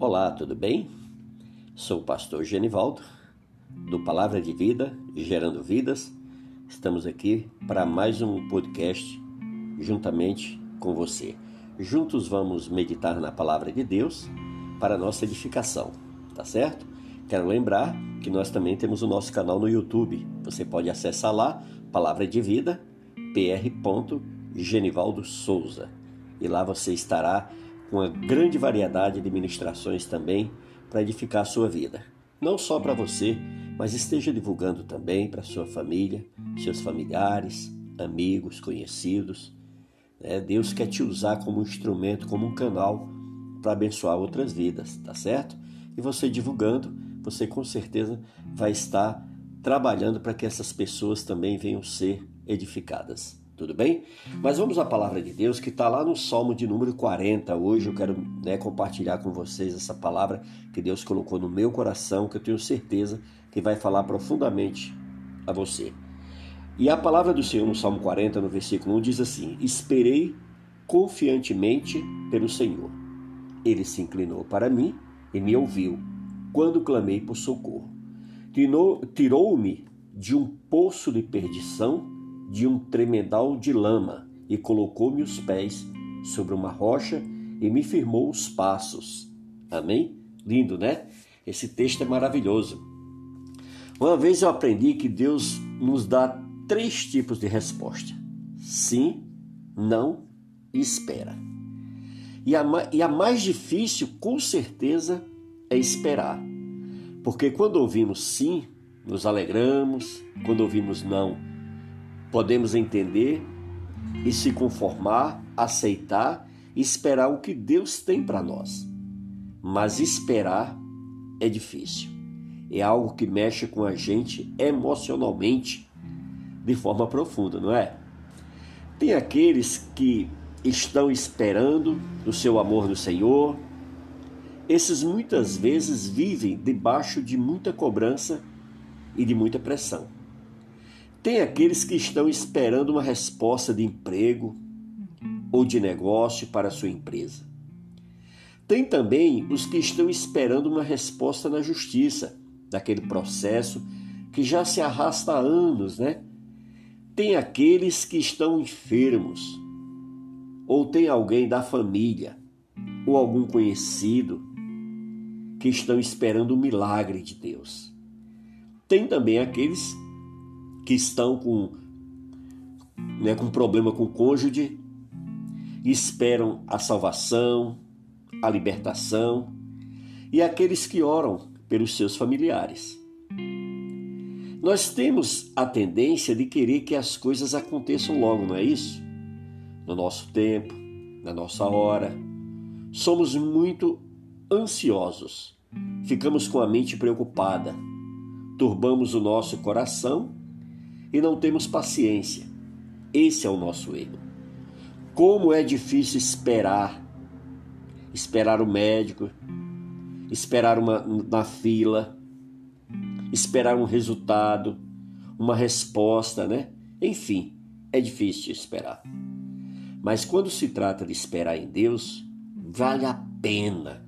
Olá, tudo bem? Sou o pastor Genivaldo, do Palavra de Vida, Gerando Vidas. Estamos aqui para mais um podcast juntamente com você. Juntos vamos meditar na Palavra de Deus para nossa edificação, tá certo? Quero lembrar que nós também temos o nosso canal no YouTube. Você pode acessar lá, Palavra de Vida, pr. Genivaldo Souza. E lá você estará uma grande variedade de ministrações também para edificar a sua vida. Não só para você, mas esteja divulgando também para sua família, seus familiares, amigos, conhecidos. Né? Deus quer te usar como um instrumento, como um canal para abençoar outras vidas, tá certo? E você divulgando, você com certeza vai estar trabalhando para que essas pessoas também venham ser edificadas. Tudo bem? Mas vamos à palavra de Deus que está lá no Salmo de número 40. Hoje eu quero né, compartilhar com vocês essa palavra que Deus colocou no meu coração, que eu tenho certeza que vai falar profundamente a você. E a palavra do Senhor no Salmo 40, no versículo 1, diz assim: Esperei confiantemente pelo Senhor. Ele se inclinou para mim e me ouviu quando clamei por socorro. Tirou-me de um poço de perdição de um tremedal de lama e colocou-me os pés sobre uma rocha e me firmou os passos. Amém? Lindo, né? Esse texto é maravilhoso. Uma vez eu aprendi que Deus nos dá três tipos de resposta: sim, não e espera. E a, e a mais difícil, com certeza, é esperar. Porque quando ouvimos sim, nos alegramos, quando ouvimos não, Podemos entender e se conformar, aceitar e esperar o que Deus tem para nós. Mas esperar é difícil. É algo que mexe com a gente emocionalmente de forma profunda, não é? Tem aqueles que estão esperando o seu amor no Senhor. Esses muitas vezes vivem debaixo de muita cobrança e de muita pressão. Tem aqueles que estão esperando uma resposta de emprego ou de negócio para a sua empresa. Tem também os que estão esperando uma resposta na justiça, daquele processo que já se arrasta há anos, né? Tem aqueles que estão enfermos, ou tem alguém da família, ou algum conhecido que estão esperando o milagre de Deus. Tem também aqueles que estão com, né, com problema com o cônjuge esperam a salvação, a libertação, e aqueles que oram pelos seus familiares. Nós temos a tendência de querer que as coisas aconteçam logo, não é isso? No nosso tempo, na nossa hora. Somos muito ansiosos, ficamos com a mente preocupada, turbamos o nosso coração e não temos paciência. Esse é o nosso erro. Como é difícil esperar, esperar o médico, esperar uma na fila, esperar um resultado, uma resposta, né? Enfim, é difícil esperar. Mas quando se trata de esperar em Deus, vale a pena,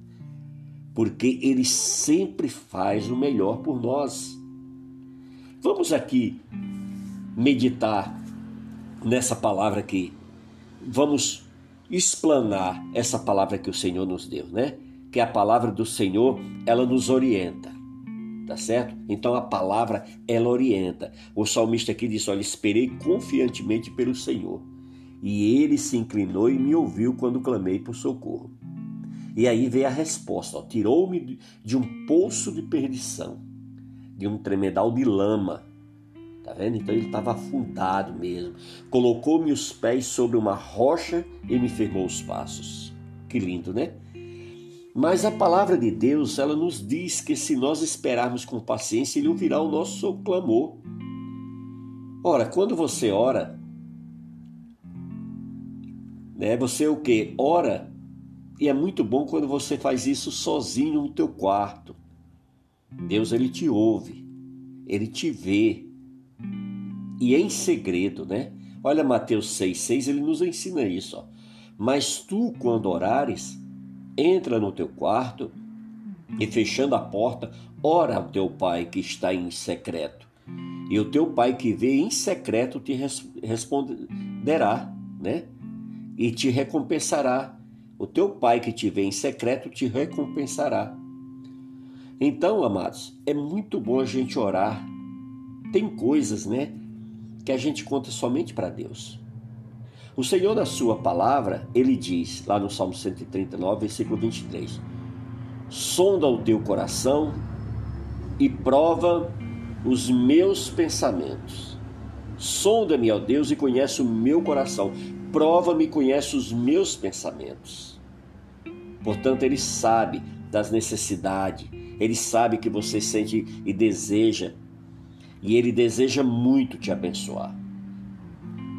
porque Ele sempre faz o melhor por nós. Vamos aqui meditar nessa palavra aqui. Vamos explanar essa palavra que o Senhor nos deu, né? Que a palavra do Senhor, ela nos orienta. Tá certo? Então a palavra ela orienta. O salmista aqui diz: "Olha, esperei confiantemente pelo Senhor, e ele se inclinou e me ouviu quando clamei por socorro." E aí veio a resposta: tirou-me de um poço de perdição, de um tremedal de lama Tá vendo? Então ele estava afundado mesmo. Colocou-me os pés sobre uma rocha e me firmou os passos. Que lindo, né? Mas a palavra de Deus, ela nos diz que se nós esperarmos com paciência, ele ouvirá o nosso clamor. Ora, quando você ora, né, você o que? Ora, e é muito bom quando você faz isso sozinho no teu quarto. Deus ele te ouve, ele te vê, e em segredo, né? Olha Mateus 6,6, ele nos ensina isso. Ó. Mas tu, quando orares, entra no teu quarto e fechando a porta, ora ao teu pai que está em secreto. E o teu pai que vê em secreto te responderá, né? E te recompensará. O teu pai que te vê em secreto te recompensará. Então, amados, é muito bom a gente orar. Tem coisas, né, que a gente conta somente para Deus. O Senhor, na sua palavra, ele diz, lá no Salmo 139, versículo 23, sonda o teu coração e prova os meus pensamentos. Sonda-me, ó Deus, e conhece o meu coração. Prova-me e conhece os meus pensamentos. Portanto, Ele sabe das necessidades, Ele sabe que você sente e deseja, e Ele deseja muito te abençoar.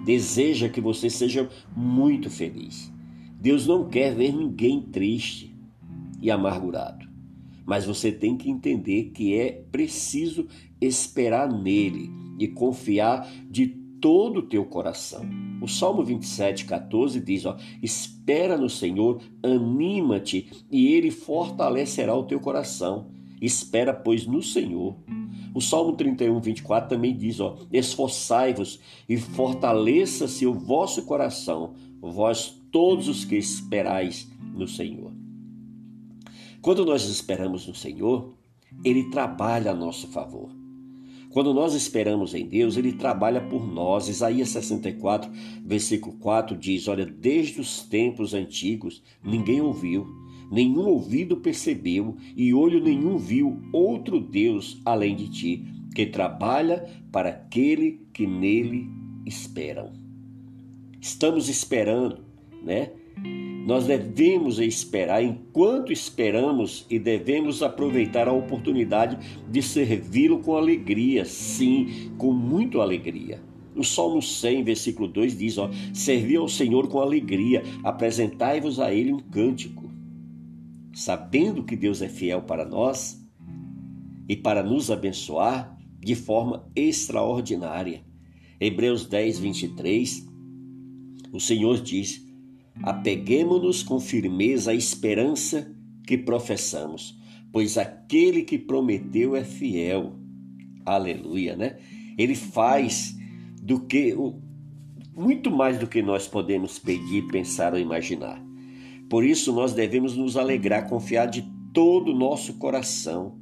Deseja que você seja muito feliz. Deus não quer ver ninguém triste e amargurado. Mas você tem que entender que é preciso esperar nele e confiar de todo o teu coração. O Salmo 27, 14 diz: ó, Espera no Senhor, anima-te e ele fortalecerá o teu coração. Espera, pois, no Senhor. O Salmo 31, 24 também diz: ó, Esforçai-vos e fortaleça-se o vosso coração, vós todos os que esperais no Senhor. Quando nós esperamos no Senhor, Ele trabalha a nosso favor. Quando nós esperamos em Deus, Ele trabalha por nós. Isaías 64, versículo 4 diz: Olha, desde os tempos antigos ninguém ouviu, nenhum ouvido percebeu e olho nenhum viu outro Deus além de ti, que trabalha para aquele que nele esperam. Estamos esperando, né? Nós devemos esperar enquanto esperamos e devemos aproveitar a oportunidade de servi-lo com alegria, sim, com muita alegria. O Salmo 100, versículo 2 diz: ó, Servi ao Senhor com alegria, apresentai-vos a Ele um cântico. Sabendo que Deus é fiel para nós e para nos abençoar de forma extraordinária. Hebreus 10, 23, o Senhor diz: Apeguemo-nos com firmeza à esperança que professamos, pois aquele que prometeu é fiel. Aleluia, né? Ele faz do que muito mais do que nós podemos pedir, pensar ou imaginar. Por isso nós devemos nos alegrar, confiar de todo o nosso coração.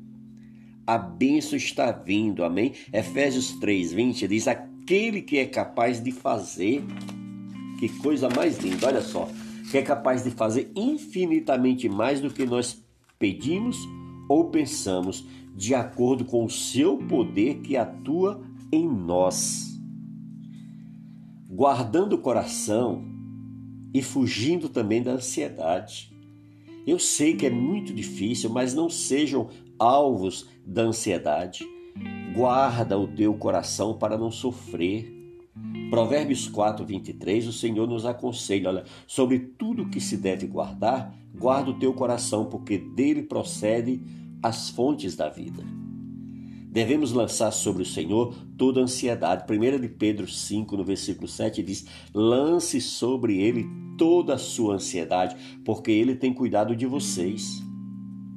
A bênção está vindo, amém? Efésios 3:20 diz: aquele que é capaz de fazer que coisa mais linda, olha só. Que é capaz de fazer infinitamente mais do que nós pedimos ou pensamos, de acordo com o seu poder que atua em nós. Guardando o coração e fugindo também da ansiedade. Eu sei que é muito difícil, mas não sejam alvos da ansiedade. Guarda o teu coração para não sofrer. Provérbios 4, 23, o Senhor nos aconselha: olha, sobre tudo que se deve guardar, guarda o teu coração, porque dele procede as fontes da vida. Devemos lançar sobre o Senhor toda ansiedade. 1 de Pedro 5, no versículo 7, diz: Lance sobre ele toda a sua ansiedade, porque ele tem cuidado de vocês.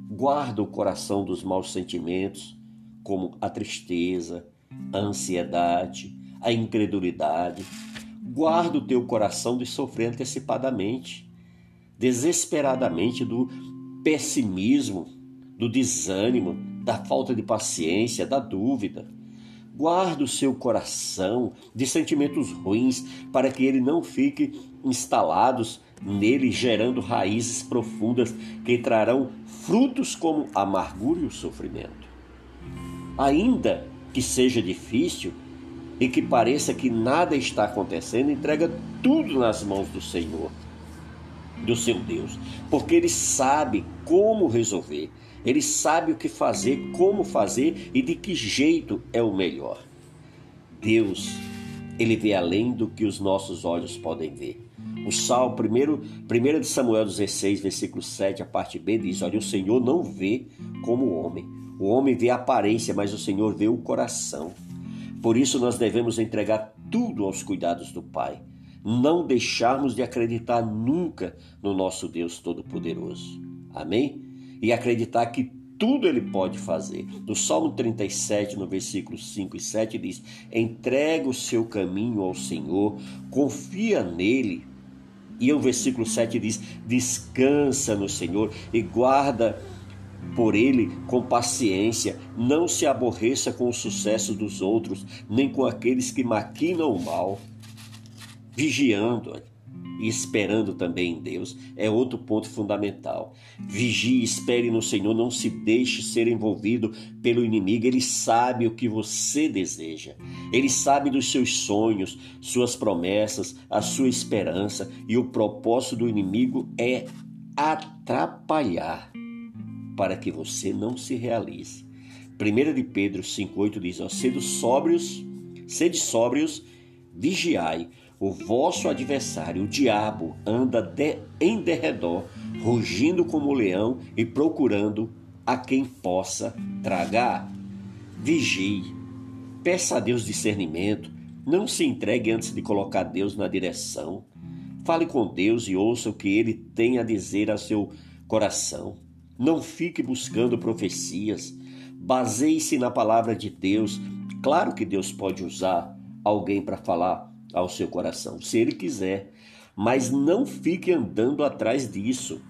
Guarda o coração dos maus sentimentos, como a tristeza, a ansiedade, a incredulidade. Guarda o teu coração de sofrer antecipadamente, desesperadamente do pessimismo, do desânimo, da falta de paciência, da dúvida. Guarda o seu coração de sentimentos ruins para que ele não fique instalados nele, gerando raízes profundas que trarão frutos como amargura e o sofrimento. Ainda que seja difícil, e que pareça que nada está acontecendo, entrega tudo nas mãos do Senhor, do seu Deus, porque ele sabe como resolver, ele sabe o que fazer, como fazer e de que jeito é o melhor. Deus, ele vê além do que os nossos olhos podem ver. O Salmo 1 de Samuel 16, versículo 7, a parte B, diz: Olha, o Senhor não vê como o homem. O homem vê a aparência, mas o Senhor vê o coração. Por isso nós devemos entregar tudo aos cuidados do Pai, não deixarmos de acreditar nunca no nosso Deus Todo-Poderoso. Amém? E acreditar que tudo ele pode fazer. No Salmo 37, no versículo 5 e 7, diz: entrega o seu caminho ao Senhor, confia nele. E o versículo 7 diz: descansa no Senhor e guarda por ele com paciência, não se aborreça com o sucesso dos outros, nem com aqueles que maquinam o mal, vigiando e esperando também em Deus é outro ponto fundamental. Vigie espere no Senhor, não se deixe ser envolvido pelo inimigo. Ele sabe o que você deseja. Ele sabe dos seus sonhos, suas promessas, a sua esperança e o propósito do inimigo é atrapalhar para que você não se realize. 1 de Pedro 5,8 diz: ó, Sede sóbrios, sede sóbrios, vigiai. O vosso adversário, o diabo, anda de, em derredor, rugindo como leão e procurando a quem possa tragar. Vigie, peça a Deus discernimento, não se entregue antes de colocar Deus na direção. Fale com Deus e ouça o que ele tem a dizer a seu coração. Não fique buscando profecias. Baseie-se na palavra de Deus. Claro que Deus pode usar alguém para falar ao seu coração, se ele quiser, mas não fique andando atrás disso.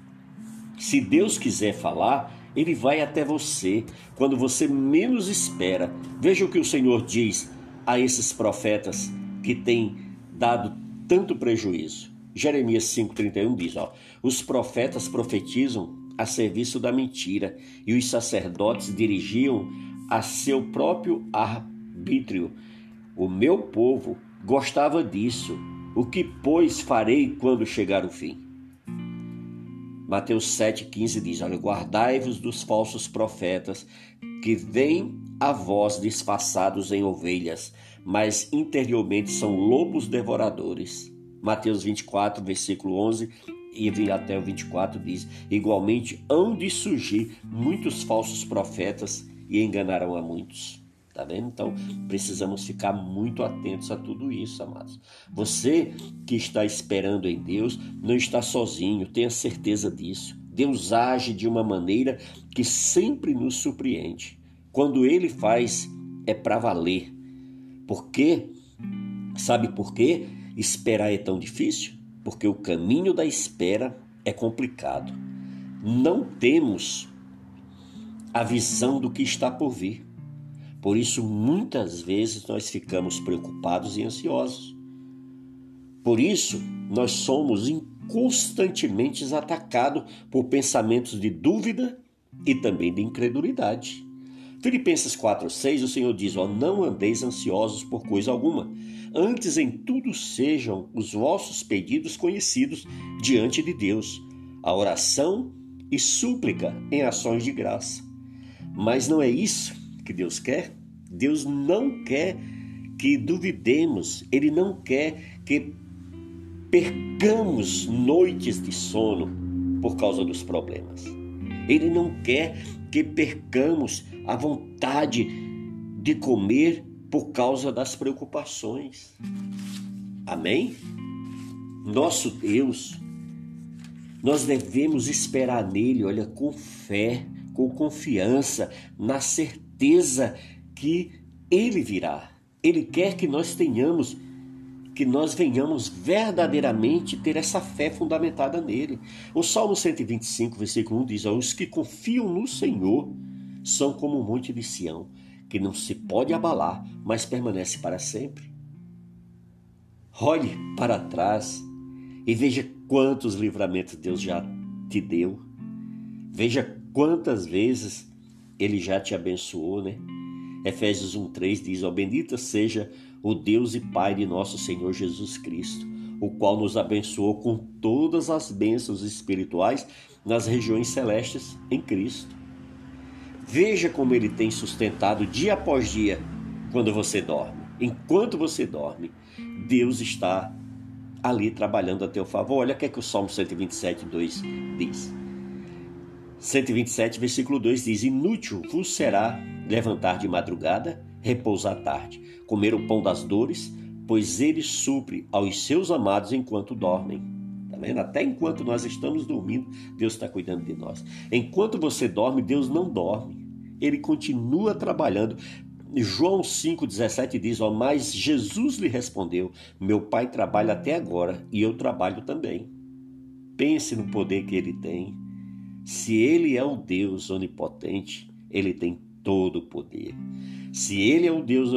Se Deus quiser falar, ele vai até você quando você menos espera. Veja o que o Senhor diz a esses profetas que têm dado tanto prejuízo. Jeremias 5,31 diz: ó, Os profetas profetizam a serviço da mentira, e os sacerdotes dirigiam a seu próprio arbítrio. O meu povo gostava disso. O que, pois, farei quando chegar o fim? Mateus 7,15 diz: Olha, guardai-vos dos falsos profetas que vêm a vós disfarçados em ovelhas, mas interiormente são lobos devoradores. Mateus 24, versículo 11 e até o 24 diz: Igualmente hão de surgir muitos falsos profetas e enganarão a muitos. Tá vendo? Então, precisamos ficar muito atentos a tudo isso, amados. Você que está esperando em Deus, não está sozinho, tenha certeza disso. Deus age de uma maneira que sempre nos surpreende. Quando ele faz, é para valer. Por quê? Sabe por quê? Esperar é tão difícil? porque o caminho da espera é complicado. Não temos a visão do que está por vir. Por isso, muitas vezes nós ficamos preocupados e ansiosos. Por isso, nós somos constantemente atacados por pensamentos de dúvida e também de incredulidade. Filipenses 4:6 o Senhor diz: "Ó, não andeis ansiosos por coisa alguma, antes em tudo sejam os vossos pedidos conhecidos diante de Deus, a oração e súplica em ações de graça." Mas não é isso que Deus quer? Deus não quer que duvidemos, ele não quer que percamos noites de sono por causa dos problemas. Ele não quer que percamos a vontade de comer por causa das preocupações. Amém? Nosso Deus, nós devemos esperar nele, olha, com fé, com confiança, na certeza que ele virá. Ele quer que nós tenhamos que nós venhamos verdadeiramente ter essa fé fundamentada nele. O Salmo 125, versículo 1 diz: Os que confiam no Senhor são como o monte de Sião, que não se pode abalar, mas permanece para sempre. Olhe para trás e veja quantos livramentos Deus já te deu. Veja quantas vezes ele já te abençoou, né? Efésios 1:3 diz: "Ó bendita seja o Deus e Pai de nosso Senhor Jesus Cristo, o qual nos abençoou com todas as bênçãos espirituais nas regiões celestes em Cristo." Veja como ele tem sustentado dia após dia quando você dorme. Enquanto você dorme, Deus está ali trabalhando a teu favor. Olha o que, é que o Salmo 127, 2 diz. 127, versículo 2 diz: Inútil vos será levantar de madrugada, repousar tarde, comer o pão das dores, pois ele supre aos seus amados enquanto dormem. Tá vendo? Até enquanto nós estamos dormindo, Deus está cuidando de nós. Enquanto você dorme, Deus não dorme. Ele continua trabalhando. João 5,17 diz: Ó, mas Jesus lhe respondeu: Meu pai trabalha até agora e eu trabalho também. Pense no poder que ele tem. Se ele é o Deus onipotente, ele tem todo o poder. Se ele é o Deus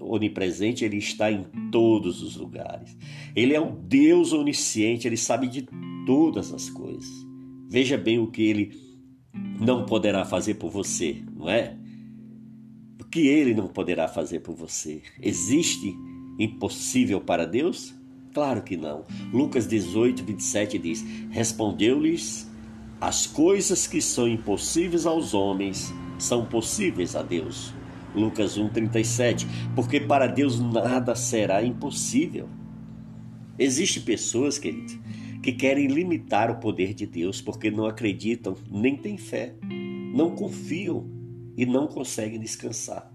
onipresente, ele está em todos os lugares. Ele é o Deus onisciente, ele sabe de todas as coisas. Veja bem o que ele não poderá fazer por você, não é? O que ele não poderá fazer por você? Existe impossível para Deus? Claro que não. Lucas 18, 27 diz: Respondeu-lhes: As coisas que são impossíveis aos homens são possíveis a Deus. Lucas 1,37 Porque para Deus nada será impossível. Existem pessoas, queridos, que querem limitar o poder de Deus porque não acreditam nem têm fé, não confiam e não conseguem descansar.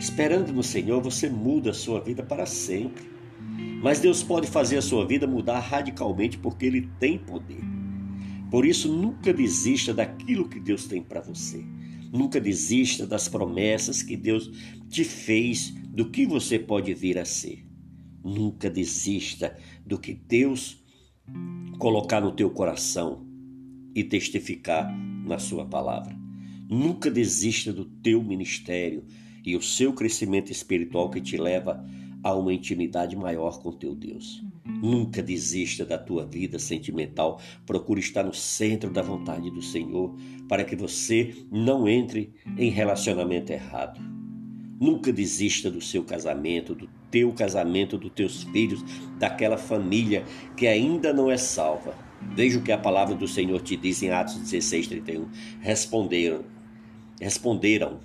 Esperando no Senhor, você muda a sua vida para sempre. Mas Deus pode fazer a sua vida mudar radicalmente porque Ele tem poder. Por isso, nunca desista daquilo que Deus tem para você. Nunca desista das promessas que Deus te fez, do que você pode vir a ser. Nunca desista do que Deus colocar no teu coração e testificar na sua palavra. Nunca desista do teu ministério e o seu crescimento espiritual que te leva a uma intimidade maior com teu Deus. Nunca desista da tua vida sentimental. Procure estar no centro da vontade do Senhor para que você não entre em relacionamento errado. Nunca desista do seu casamento, do teu casamento, dos teus filhos, daquela família que ainda não é salva. Veja o que a palavra do Senhor te diz em Atos 16, 31. Responderam, responderam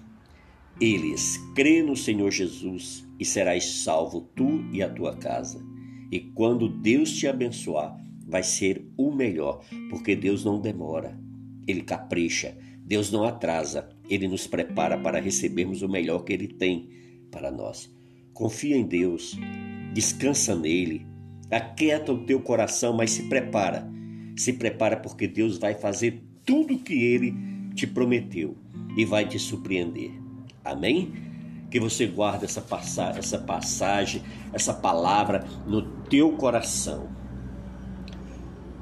eles, crê no Senhor Jesus e serás salvo tu e a tua casa. E quando Deus te abençoar, vai ser o melhor, porque Deus não demora, ele capricha, Deus não atrasa, ele nos prepara para recebermos o melhor que ele tem para nós. Confia em Deus, descansa nele, aquieta o teu coração, mas se prepara. Se prepara porque Deus vai fazer tudo o que ele te prometeu e vai te surpreender. Amém? que você guarde essa, passagem, essa passagem, essa palavra no teu coração.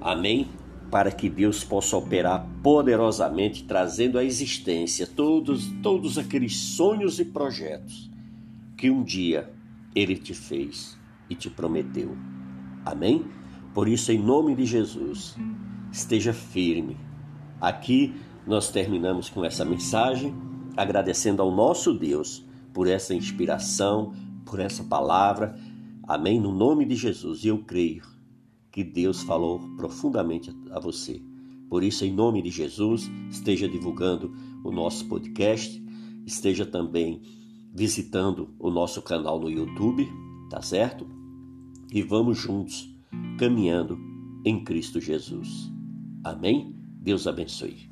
Amém? Para que Deus possa operar poderosamente, trazendo à existência todos, todos aqueles sonhos e projetos que um dia Ele te fez e te prometeu. Amém? Por isso, em nome de Jesus, esteja firme. Aqui nós terminamos com essa mensagem, agradecendo ao nosso Deus por essa inspiração, por essa palavra. Amém? No nome de Jesus. E eu creio que Deus falou profundamente a você. Por isso, em nome de Jesus, esteja divulgando o nosso podcast, esteja também visitando o nosso canal no YouTube, tá certo? E vamos juntos caminhando em Cristo Jesus. Amém? Deus abençoe.